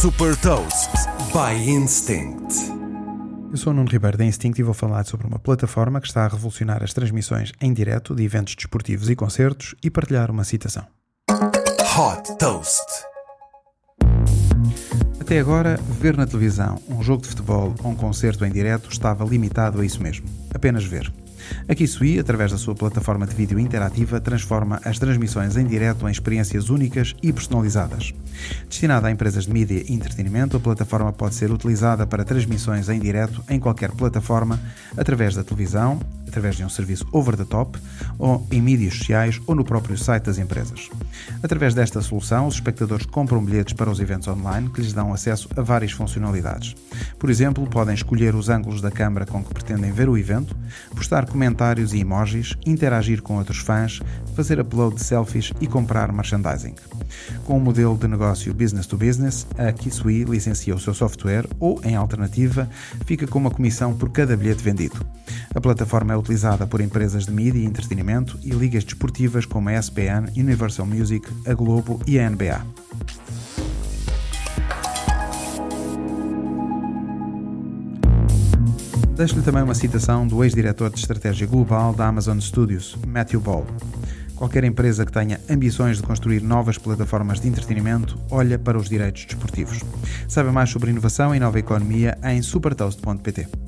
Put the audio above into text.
Super Toast by Instinct. Eu sou o Nuno Ribeiro da Instinct e vou falar sobre uma plataforma que está a revolucionar as transmissões em direto de eventos desportivos e concertos e partilhar uma citação. Hot Toast. Até agora, ver na televisão um jogo de futebol ou um concerto em direto estava limitado a isso mesmo, apenas ver. A Kisui, através da sua plataforma de vídeo interativa, transforma as transmissões em direto em experiências únicas e personalizadas. Destinada a empresas de mídia e entretenimento, a plataforma pode ser utilizada para transmissões em direto em qualquer plataforma, através da televisão, através de um serviço over the top, ou em mídias sociais ou no próprio site das empresas. Através desta solução, os espectadores compram bilhetes para os eventos online que lhes dão acesso a várias funcionalidades. Por exemplo, podem escolher os ângulos da câmara com que pretendem ver o evento, postar comentários e emojis, interagir com outros fãs, fazer upload de selfies e comprar merchandising. Com o modelo de negócio business to business, a Kisui licencia o seu software ou, em alternativa, fica com uma comissão por cada bilhete vendido. A plataforma é utilizada por empresas de mídia e entretenimento e ligas desportivas como a ESPN, Universal Music, a Globo e a NBA. Deixo-lhe também uma citação do ex-diretor de estratégia global da Amazon Studios, Matthew Ball. Qualquer empresa que tenha ambições de construir novas plataformas de entretenimento olha para os direitos desportivos. Saiba mais sobre inovação e nova economia em supertoast.pt.